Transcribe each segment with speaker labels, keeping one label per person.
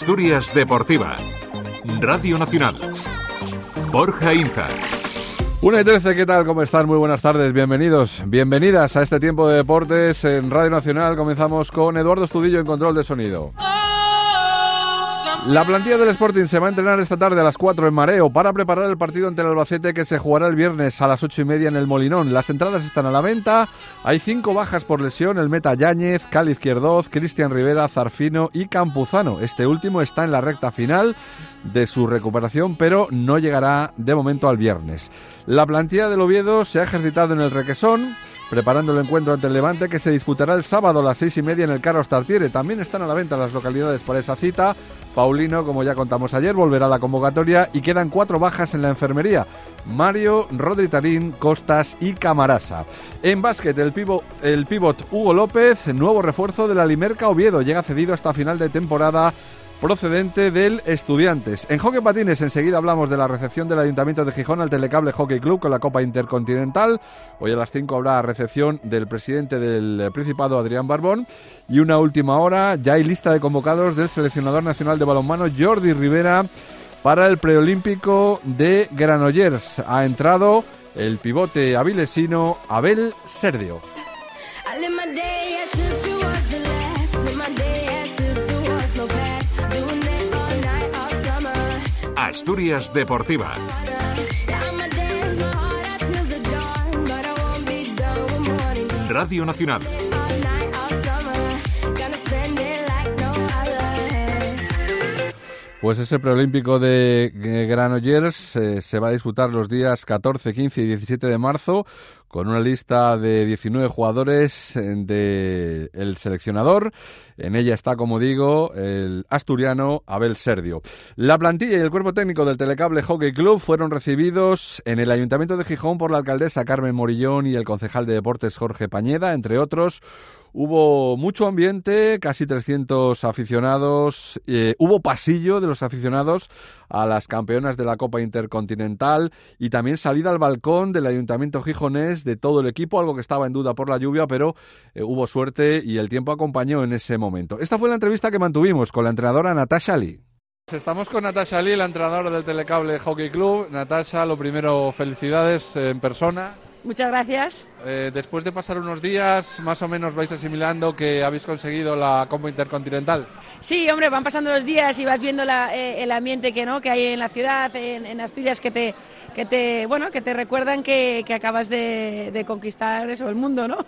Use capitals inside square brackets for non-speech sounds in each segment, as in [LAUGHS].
Speaker 1: Asturias Deportiva. Radio Nacional. Borja Inza.
Speaker 2: Una y trece, ¿qué tal? ¿Cómo están? Muy buenas tardes, bienvenidos, bienvenidas a este tiempo de deportes en Radio Nacional. Comenzamos con Eduardo Estudillo en control de sonido. La plantilla del Sporting se va a entrenar esta tarde a las 4 en Mareo para preparar el partido ante el Albacete que se jugará el viernes a las 8 y media en el Molinón. Las entradas están a la venta. Hay cinco bajas por lesión: el meta Yáñez, Cali Izquierdoz, Cristian Rivera, Zarfino y Campuzano. Este último está en la recta final de su recuperación, pero no llegará de momento al viernes. La plantilla del Oviedo se ha ejercitado en el Requesón preparando el encuentro ante el Levante que se disputará el sábado a las seis y media en el Carlos Tartiere. También están a la venta las localidades para esa cita. Paulino, como ya contamos ayer, volverá a la convocatoria y quedan cuatro bajas en la enfermería. Mario, Rodri Tarín, Costas y Camarasa. En básquet, el, pivot, el pivot Hugo López, nuevo refuerzo de la Limerca Oviedo, llega cedido hasta final de temporada procedente del Estudiantes. En Hockey Patines enseguida hablamos de la recepción del Ayuntamiento de Gijón al Telecable Hockey Club con la Copa Intercontinental. Hoy a las 5 habrá recepción del presidente del Principado, Adrián Barbón. Y una última hora, ya hay lista de convocados del seleccionador nacional de balonmano, Jordi Rivera, para el preolímpico de Granollers. Ha entrado el pivote avilesino Abel Serdio.
Speaker 1: Asturias Deportiva. Radio Nacional.
Speaker 2: Pues ese preolímpico de Granollers eh, se va a disputar los días 14, 15 y 17 de marzo con una lista de 19 jugadores del el seleccionador. En ella está, como digo, el asturiano Abel Serdio. La plantilla y el cuerpo técnico del Telecable Hockey Club fueron recibidos en el Ayuntamiento de Gijón por la alcaldesa Carmen Morillón y el concejal de deportes Jorge Pañeda, entre otros. Hubo mucho ambiente, casi 300 aficionados. Eh, hubo pasillo de los aficionados a las campeonas de la Copa Intercontinental y también salida al balcón del Ayuntamiento Gijonés de todo el equipo, algo que estaba en duda por la lluvia, pero eh, hubo suerte y el tiempo acompañó en ese momento. Esta fue la entrevista que mantuvimos con la entrenadora Natasha Lee. Estamos con Natasha Lee, la entrenadora del Telecable Hockey Club. Natasha, lo primero, felicidades en persona.
Speaker 3: Muchas gracias.
Speaker 2: Eh, después de pasar unos días, más o menos vais asimilando que habéis conseguido la Copa Intercontinental.
Speaker 3: Sí, hombre, van pasando los días y vas viendo eh, el ambiente que no que hay en la ciudad, en, Asturias, que te, que te, bueno, que te recuerdan que, acabas de, de, conquistar eso, el mundo, ¿no?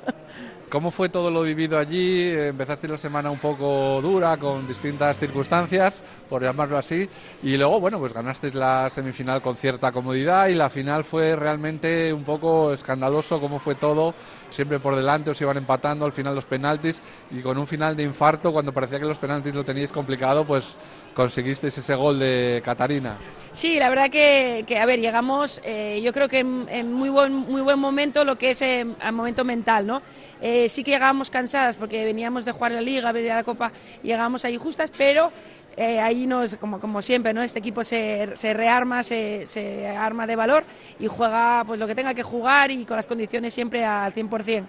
Speaker 2: ¿Cómo fue todo lo vivido allí? Empezaste la semana un poco dura, con distintas circunstancias, por llamarlo así, y luego, bueno, pues ganaste la semifinal con cierta comodidad y la final fue realmente un poco escandaloso cómo fue todo, siempre por delante os iban empatando, al final los penaltis, y con un final de infarto, cuando parecía que los penaltis lo teníais complicado, pues conseguisteis ese gol de Catarina.
Speaker 3: Sí, la verdad que, a ver, llegamos, eh, yo creo que en, muy, buen, muy buen momento lo que es el eh, momento mental, ¿no? Eh, sí que llegábamos cansadas porque veníamos de jugar la Liga, de la Copa, llegábamos ahí justas, pero eh, ahí nos, como, como siempre, ¿no? este equipo se, se rearma, se, se, arma de valor y juega pues, lo que tenga que jugar y con las condiciones siempre al 100%.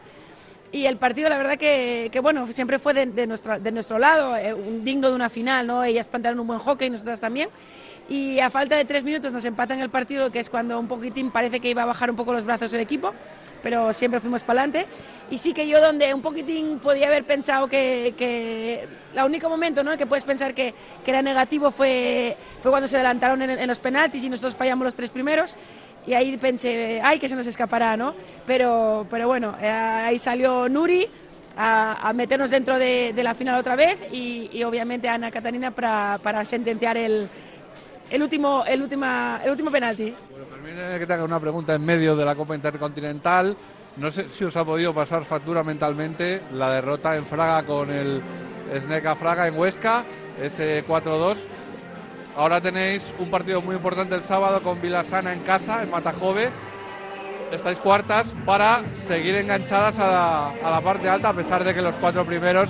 Speaker 3: Y el partido, la verdad que, que bueno, siempre fue de, de, nuestro, de nuestro lado, eh, un digno de una final, ¿no? Ellas plantearon un buen hockey, nosotras también y a falta de tres minutos nos empatan el partido, que es cuando un poquitín parece que iba a bajar un poco los brazos el equipo, pero siempre fuimos para adelante. Y sí que yo donde un poquitín podía haber pensado que, que el único momento ¿no? que puedes pensar que, que, era negativo fue, fue cuando se adelantaron en, los penaltis y nosotros fallamos los tres primeros. Y ahí pensé, ay, que se nos escapará, ¿no? Pero, pero bueno, eh, ahí salió Nuri, a, meternos dentro de, la final otra vez y, obviamente Ana Catarina para, para sentenciar el, el último, el última, el último penalti.
Speaker 2: Bueno, permíteme que te haga una pregunta en medio de la Copa Intercontinental. No sé si os ha podido pasar factura mentalmente la derrota en Fraga con el Sneca Fraga en Huesca, ese 4-2. Ahora tenéis un partido muy importante el sábado con Vilasana en casa, en Matajove. Estáis cuartas para seguir enganchadas a la, a la parte alta, a pesar de que los cuatro primeros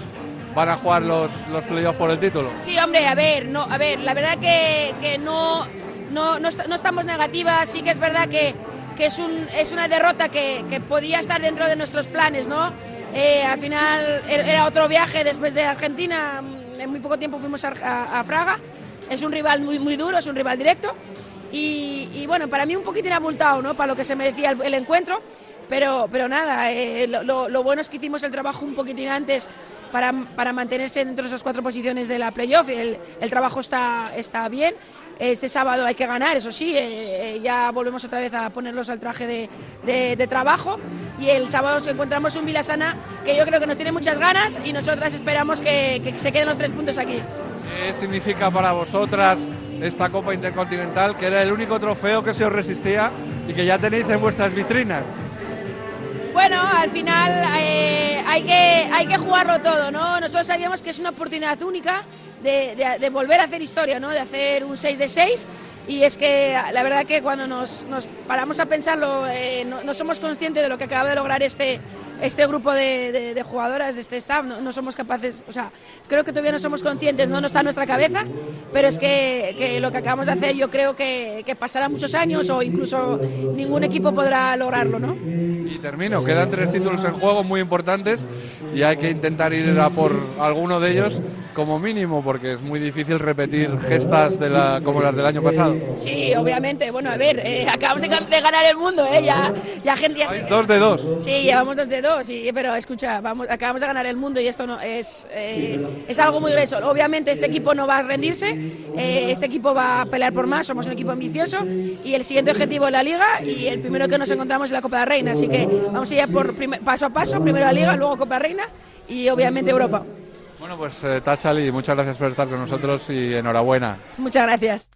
Speaker 2: van a jugar los, los playoffs por el título.
Speaker 3: Sí, hombre, a ver, no, a ver, la verdad que, que no, no, no, estamos negativas, sí que es verdad que, que es, un, es una derrota que, que podía estar dentro de nuestros planes, ¿no? Eh, al final er, era otro viaje después de Argentina, en muy poco tiempo fuimos a, Fraga. Es un rival muy, muy duro, es un rival directo. Y, bueno, para mí un poquitín abultado, ¿no? Para lo que se merecía el, encuentro. Pero, pero nada, eh, lo, bueno es que hicimos el trabajo un poquitín antes para, para mantenerse dentro de esas cuatro posiciones de la playoff. El, el trabajo está, está bien. Este sábado hay que ganar, eso sí, eh, eh, ya volvemos otra vez a ponerlos al traje de, de, trabajo. Y el sábado nos encontramos un Vilasana que yo creo que nos tiene muchas ganas y nosotras esperamos que se queden los tres puntos aquí.
Speaker 2: ¿Qué significa para vosotras esta Copa Intercontinental, que era el único trofeo que se os resistía y que ya tenéis en vuestras vitrinas?
Speaker 3: Bueno, al final eh, hay, que, hay que jugarlo todo, ¿no? Nosotros sabíamos que es una oportunidad única de, volver a hacer historia, ¿no? De hacer un 6 de 6 y es que la verdad que cuando nos, paramos a pensarlo eh, no, somos conscientes de lo que acaba de lograr este, este grupo de, jugadoras, de este staff, no, somos capaces, o sea, creo que todavía no somos conscientes, no, no está en nuestra cabeza, pero es que, lo que acabamos de hacer yo creo que, que pasará muchos años o incluso ningún equipo podrá lograrlo, ¿no?
Speaker 2: Y termino, quedan tres títulos en juego muy importantes y hay que intentar ir a por alguno de ellos como mínimo, porque es muy difícil repetir gestas de la, como las del año pasado.
Speaker 3: Sí, obviamente. Bueno, a ver, eh, acabamos de, ganar el mundo, ¿eh? Ya, ya gente ya
Speaker 2: dos de dos.
Speaker 3: Sí, llevamos dos de dos, sí, pero escucha, vamos, acabamos de ganar el mundo y esto no es, eh, es algo muy grueso. Obviamente este equipo no va a rendirse, eh, este equipo va a pelear por más, somos un equipo ambicioso y el siguiente objetivo es la Liga y el primero que nos encontramos es la Copa de Reina, así que vamos a ir por paso a paso, primero la Liga, luego Copa de Reina y obviamente Europa.
Speaker 2: Bueno, pues eh, Tachali, muchas gracias por estar con nosotros y enhorabuena.
Speaker 3: Muchas gracias.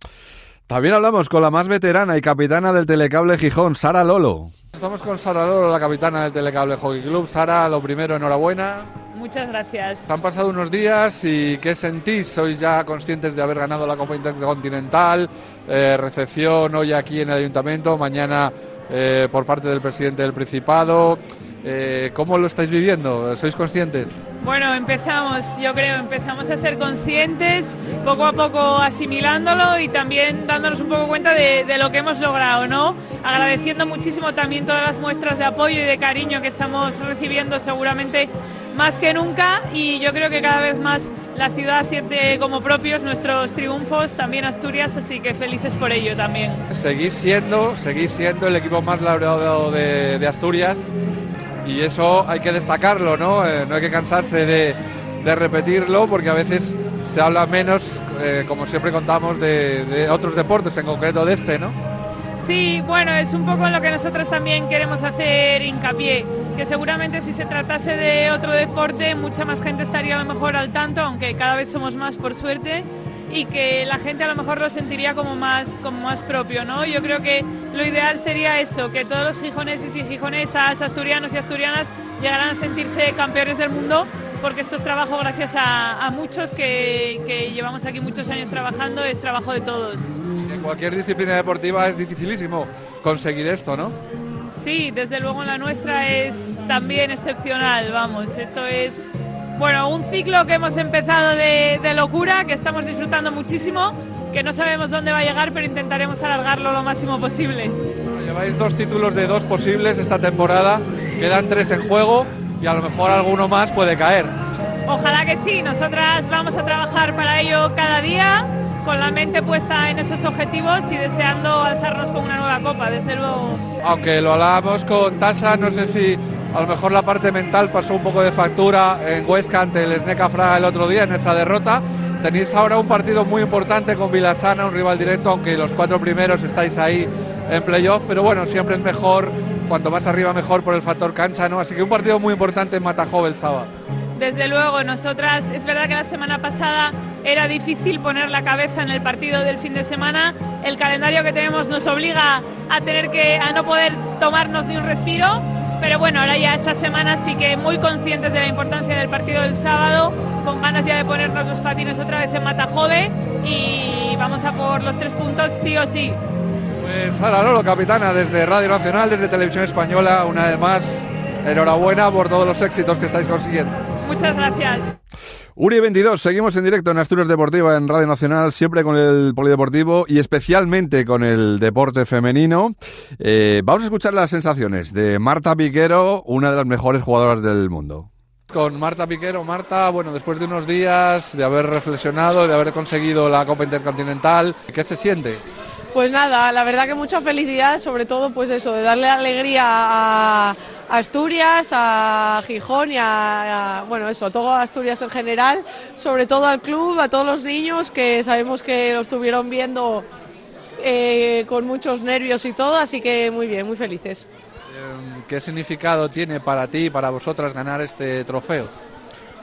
Speaker 2: También hablamos con la más veterana y capitana del Telecable Gijón, Sara Lolo. Estamos con Sara Lolo, la capitana del Telecable Hockey Club. Sara, lo primero, enhorabuena.
Speaker 4: Muchas gracias.
Speaker 2: Han pasado unos días y ¿qué sentís? ¿Sois ya conscientes de haber ganado la Copa Intercontinental? Eh, recepción hoy aquí en el Ayuntamiento, mañana eh, por parte del presidente del Principado. Eh, ¿Cómo lo estáis viviendo? ¿Sois conscientes?
Speaker 4: Bueno, empezamos, yo creo, empezamos a ser conscientes, poco a poco asimilándolo y también dándonos un poco cuenta de, lo que hemos logrado, ¿no? Agradeciendo muchísimo también todas las muestras de apoyo y de cariño que estamos recibiendo seguramente más que nunca y yo creo que cada vez más la ciudad siente como propios nuestros triunfos, también Asturias, así que felices por ello también.
Speaker 2: Seguís siendo, seguís siendo el equipo más laureado de, de Asturias y eso hay que destacarlo, ¿no? Eh, no hay que cansarse de, repetirlo porque a veces se habla menos, eh, como siempre contamos, de, otros deportes, en concreto de este, ¿no?
Speaker 4: Sí, bueno, es un poco en lo que nosotros también queremos hacer hincapié, que seguramente si se tratase de otro deporte, mucha más gente estaría a lo mejor al tanto, aunque cada vez somos más por suerte y que la gente a lo mejor lo sentiría como más, como más propio, ¿no? Yo creo que lo ideal sería eso, que todos los gijoneses y gijonesas, asturianos y asturianas llegaran a sentirse campeones del mundo, porque esto es trabajo gracias a, muchos que, que, llevamos aquí muchos años trabajando, es trabajo de todos.
Speaker 2: En cualquier disciplina deportiva es dificilísimo conseguir esto, ¿no?
Speaker 4: Sí, desde luego en la nuestra es también excepcional, vamos, esto es bueno, un ciclo que hemos empezado de, locura, que estamos disfrutando muchísimo, que no sabemos dónde va a llegar, pero intentaremos alargarlo lo máximo posible.
Speaker 2: lleváis dos títulos de dos posibles esta temporada, quedan tres en juego y a lo mejor alguno más puede caer.
Speaker 4: Ojalá que sí, nosotras vamos a trabajar para ello cada día, con la mente puesta en esos objetivos y deseando alzarnos con una nueva copa, desde luego.
Speaker 2: Aunque lo hablábamos con Tasa, no sé si a lo mejor la parte mental pasó un poco de factura en Huesca ante el Sneca el otro día en esa derrota. Tenéis ahora un partido muy importante con Vilasana, un rival directo, aunque los cuatro primeros estáis ahí en playoff, pero bueno, siempre es mejor, cuanto más arriba mejor por el factor cancha, ¿no? Así que un partido muy importante en Matajó el sábado.
Speaker 4: Desde luego, nosotras, es verdad que la semana pasada era difícil poner la cabeza en el partido del fin de semana. El calendario que tenemos nos obliga a tener que, a no poder tomarnos ni un respiro pero bueno, ahora ya esta semana sí que muy conscientes de la importancia del partido del sábado, con ganas ya de ponernos los patines otra vez en Matajove y vamos a por los tres puntos sí o sí.
Speaker 2: Pues Sara Lolo, capitana, desde Radio Nacional, desde Televisión Española, una vez más, enhorabuena por todos los éxitos que estáis consiguiendo.
Speaker 4: Muchas gracias.
Speaker 2: Uri 22, seguimos en directo en Asturias Deportiva en Radio Nacional, siempre con el polideportivo y especialmente con el deporte femenino. Eh, vamos a escuchar las sensaciones de Marta Piquero, una de las mejores jugadoras del mundo. Con Marta Piquero. Marta, bueno, después de unos días de haber reflexionado, de haber conseguido la Copa Intercontinental, ¿qué se siente?
Speaker 5: Pues nada, la verdad que mucha felicidad, sobre todo pues eso, de darle alegría a Asturias, a Gijón y a, bueno, eso, todo Asturias en general, sobre todo al club, a todos los niños que sabemos que lo estuvieron viendo eh, con muchos nervios y todo, así que muy bien, muy felices.
Speaker 2: Em, ¿Qué significado tiene para ti y para vosotras ganar este trofeo?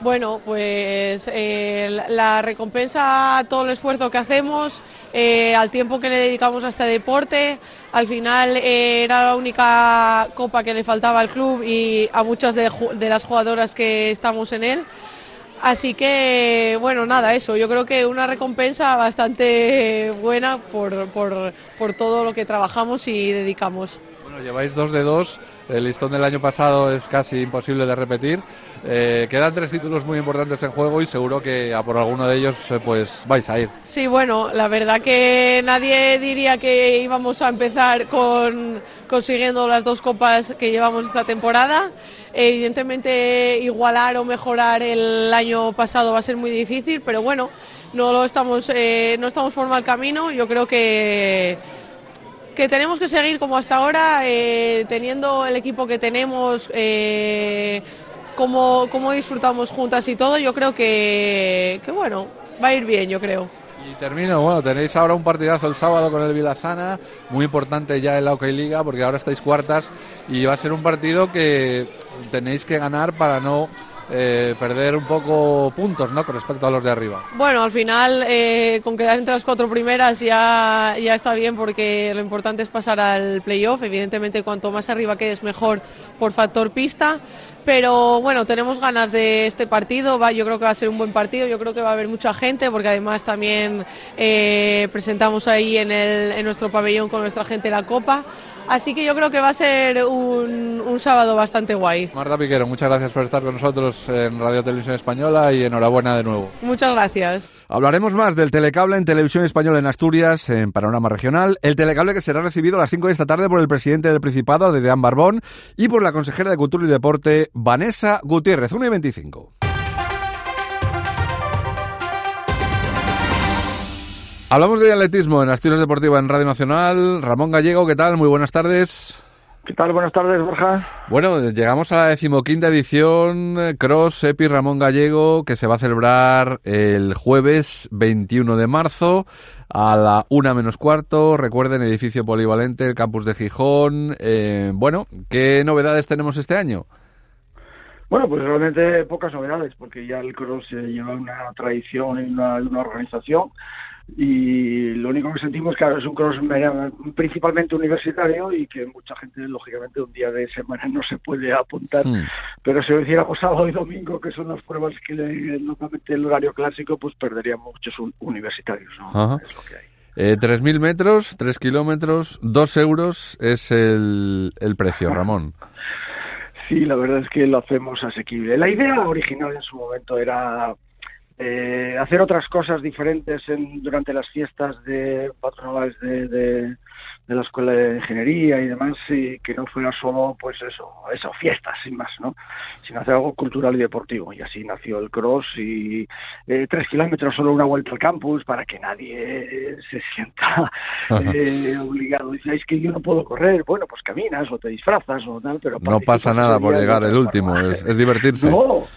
Speaker 5: Bueno, pues eh, la recompensa a todo el esfuerzo que hacemos, eh, al tiempo que le dedicamos a este deporte. Al final eh, era la única copa que le faltaba al club y a muchas de, las jugadoras que estamos en él. Así que, bueno, nada, eso. Yo creo que una recompensa bastante buena por, por todo lo que trabajamos y dedicamos.
Speaker 2: Bueno, lleváis dos de dos el listón del año pasado es casi imposible de repetir. Eh, quedan tres títulos muy importantes en juego y seguro que a por alguno de ellos eh, pues vais a ir.
Speaker 5: Sí, bueno, la verdad que nadie diría que íbamos a empezar con consiguiendo las dos copas que llevamos esta temporada. Evidentemente igualar o mejorar el año pasado va a ser muy difícil, pero bueno, no lo estamos eh, no estamos por mal camino. Yo creo que que tenemos que seguir como hasta ahora, eh, teniendo el equipo que tenemos, eh, como, disfrutamos juntas y todo, yo creo que, que, bueno, va a ir bien, yo creo.
Speaker 2: Y termino, bueno, tenéis ahora un partidazo el sábado con el Vilasana, muy importante ya en la OK Liga, porque ahora estáis cuartas y va a ser un partido que tenéis que ganar para no eh, perder un poco puntos ¿no? con respecto a los de arriba.
Speaker 5: Bueno, al final eh, con quedar entre las cuatro primeras ya, ya está bien porque lo importante es pasar al playoff. Evidentemente cuanto más arriba quedes mejor por factor pista. Pero bueno, tenemos ganas de este partido. Va, yo creo que va a ser un buen partido. Yo creo que va a haber mucha gente porque además también eh, presentamos ahí en, el, en nuestro pabellón con nuestra gente la copa. Así que yo creo que va a ser un, un, sábado bastante guay.
Speaker 2: Marta Piquero, muchas gracias por estar con nosotros en Radio Televisión Española y enhorabuena de nuevo.
Speaker 5: Muchas gracias.
Speaker 2: Hablaremos más del telecable en Televisión Española en Asturias, en Panorama Regional. El telecable que será recibido a las 5 de esta tarde por el presidente del Principado, Adrián Barbón, y por la consejera de Cultura y Deporte, Vanessa Gutiérrez, 1 y 25. Hablamos de atletismo en Asturias Deportiva en Radio Nacional. Ramón Gallego, ¿qué tal? Muy buenas tardes.
Speaker 6: ¿Qué tal? Buenas tardes, Borja.
Speaker 2: Bueno, llegamos a la decimoquinta edición eh, Cross Epi Ramón Gallego, que se va a celebrar el jueves 21 de marzo a la una menos cuarto. Recuerden, edificio polivalente, el campus de Gijón. Eh, bueno, ¿qué novedades tenemos este año?
Speaker 6: Bueno, pues realmente pocas novedades, porque ya el Cross lleva una tradición y una organización y lo único que sentimos que es un cross principalmente universitario y que mucha gente lógicamente un día de semana no se puede apuntar hmm. pero si lo hiciéramos sábado y domingo que son las pruebas que normalmente el horario clásico pues perderíamos muchos universitarios ¿no? es lo que hay
Speaker 2: eh, 3.000 metros, 3 kilómetros, 2 euros es el, el precio, Ramón. [LAUGHS]
Speaker 6: Sí, la verdad es que lo hacemos asequible. La idea original en su momento era eh, hacer otras cosas diferentes en, durante las fiestas de patronales de, de, la escuela de ingeniería y demás y que no fuera solo pues eso eso fiestas sin más no sino hacer algo cultural y deportivo. Y así nació el cross y eh, tres kilómetros solo una vuelta al campus para que nadie se sienta eh, obligado. Dice es que yo no puedo correr bueno pues caminas o te disfrazas o tal pero
Speaker 2: no pasa nada por llegar el último es, es divertirse. [LAUGHS]
Speaker 6: No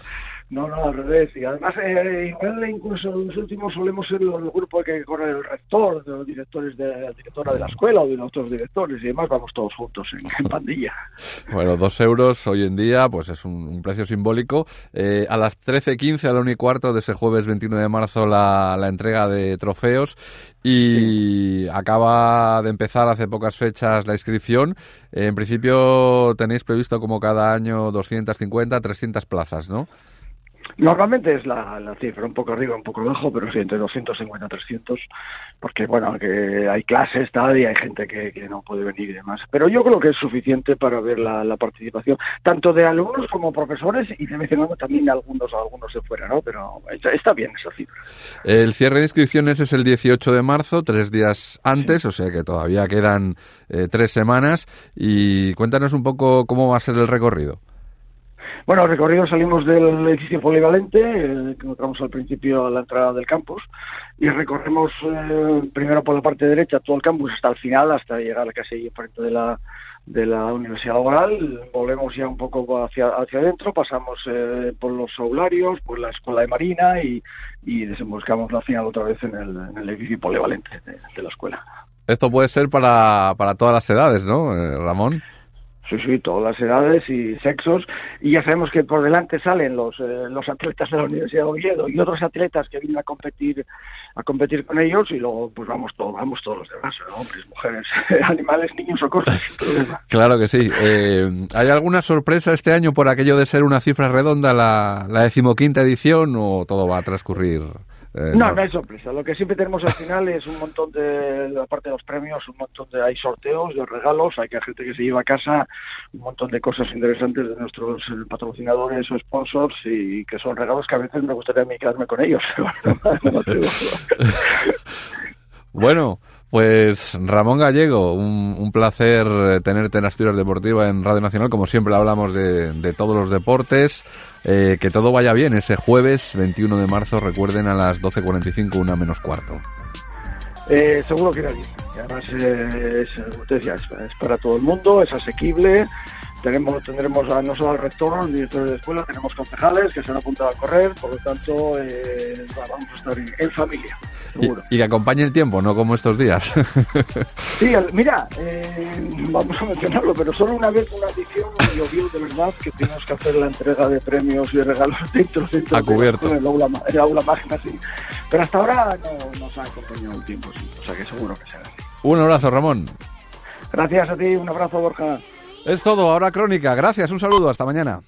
Speaker 6: no, no, al revés. Y además, eh, igual incluso los últimos solemos ser los grupos que corre el rector, de los directores de la directora de la escuela o de otros directores y demás, vamos todos juntos en, pandilla.
Speaker 2: Bueno, dos euros hoy en día, pues es un, precio simbólico. Eh, a las 13.15, a la 1 y cuarto de ese jueves 21 de marzo, la, la entrega de trofeos y acaba de empezar hace pocas fechas la inscripción. en principio tenéis previsto como cada año 250, 300 plazas, ¿no?
Speaker 6: Normalmente es la, la, cifra, un poco arriba, un poco abajo, pero sí, entre 250 y 300, porque bueno, que hay clases tal y hay gente que, que, no puede venir y demás. Pero yo creo que es suficiente para ver la, la participación, tanto de alumnos como profesores y de vez en cuando también algunos, algunos de fuera, ¿no? Pero está, bien esa cifra.
Speaker 2: El cierre de inscripciones es el 18 de marzo, tres días antes, o sea que todavía quedan eh, tres semanas. Y cuéntanos un poco cómo va a ser el recorrido.
Speaker 6: Bueno, recorrido salimos del edificio polivalente, eh, que encontramos al principio a la entrada del campus, y recorremos eh, primero por la parte derecha todo el campus hasta el final, hasta llegar casi frente de la de la Universidad Laboral, volvemos ya un poco hacia, hacia adentro, pasamos eh, por los aularios, por la Escuela de Marina y, y desemboscamos la final otra vez en el, en el edificio polivalente de, la escuela.
Speaker 2: Esto puede ser para, para todas las edades, ¿no, Ramón?
Speaker 6: Sí, sí, todas las edades y sexos. Y ya sabemos que por delante salen los, eh, los atletas de la Universidad de Oviedo y otros atletas que vienen a competir a competir con ellos y luego pues vamos todos, vamos todos los demás, hombres, mujeres, [LAUGHS] animales, niños o cosas. [LAUGHS]
Speaker 2: claro que sí. Eh, ¿Hay alguna sorpresa este año por aquello de ser una cifra redonda la, la decimoquinta edición o todo va a transcurrir?
Speaker 6: Eh, no, no, hay sorpresa. Lo que siempre tenemos al final es un montón de, aparte de los premios, un montón de, hay sorteos, de regalos, hay que gente que se lleva a casa un montón de cosas interesantes de nuestros eh, patrocinadores o sponsors y que son regalos que a veces me gustaría a mí quedarme con ellos. [LAUGHS] [LAUGHS]
Speaker 2: bueno, pues Ramón Gallego, un, placer eh, tenerte en Asturias Deportiva en Radio Nacional. Como siempre hablamos de, de todos los deportes. Eh, que todo vaya bien ese jueves 21 de marzo, recuerden a las 12.45, una menos cuarto.
Speaker 6: Eh, seguro que era bien. Además, eh, es, es, para todo el mundo, es asequible tenemos tendremos a, no solo al rector, al director de la escuela, tenemos concejales que se han apuntado a correr, por lo tanto eh, vamos a estar en, familia. Seguro.
Speaker 2: Y, que acompañe el tiempo, no como estos días. [LAUGHS]
Speaker 6: sí, mira, eh, vamos a mencionarlo, pero solo una vez una edición llovió de verdad que tuvimos que hacer la entrega de premios y regalos [LAUGHS] dentro, dentro
Speaker 2: a cubierto.
Speaker 6: el aula, el aula mágica, sí. Pero hasta ahora no nos ha acompañado el tiempo, o sea que seguro que será así.
Speaker 2: Un abrazo, Ramón.
Speaker 6: Gracias a ti, un abrazo, Borja.
Speaker 2: Es todo, ahora crónica. Gracias, un saludo, hasta mañana.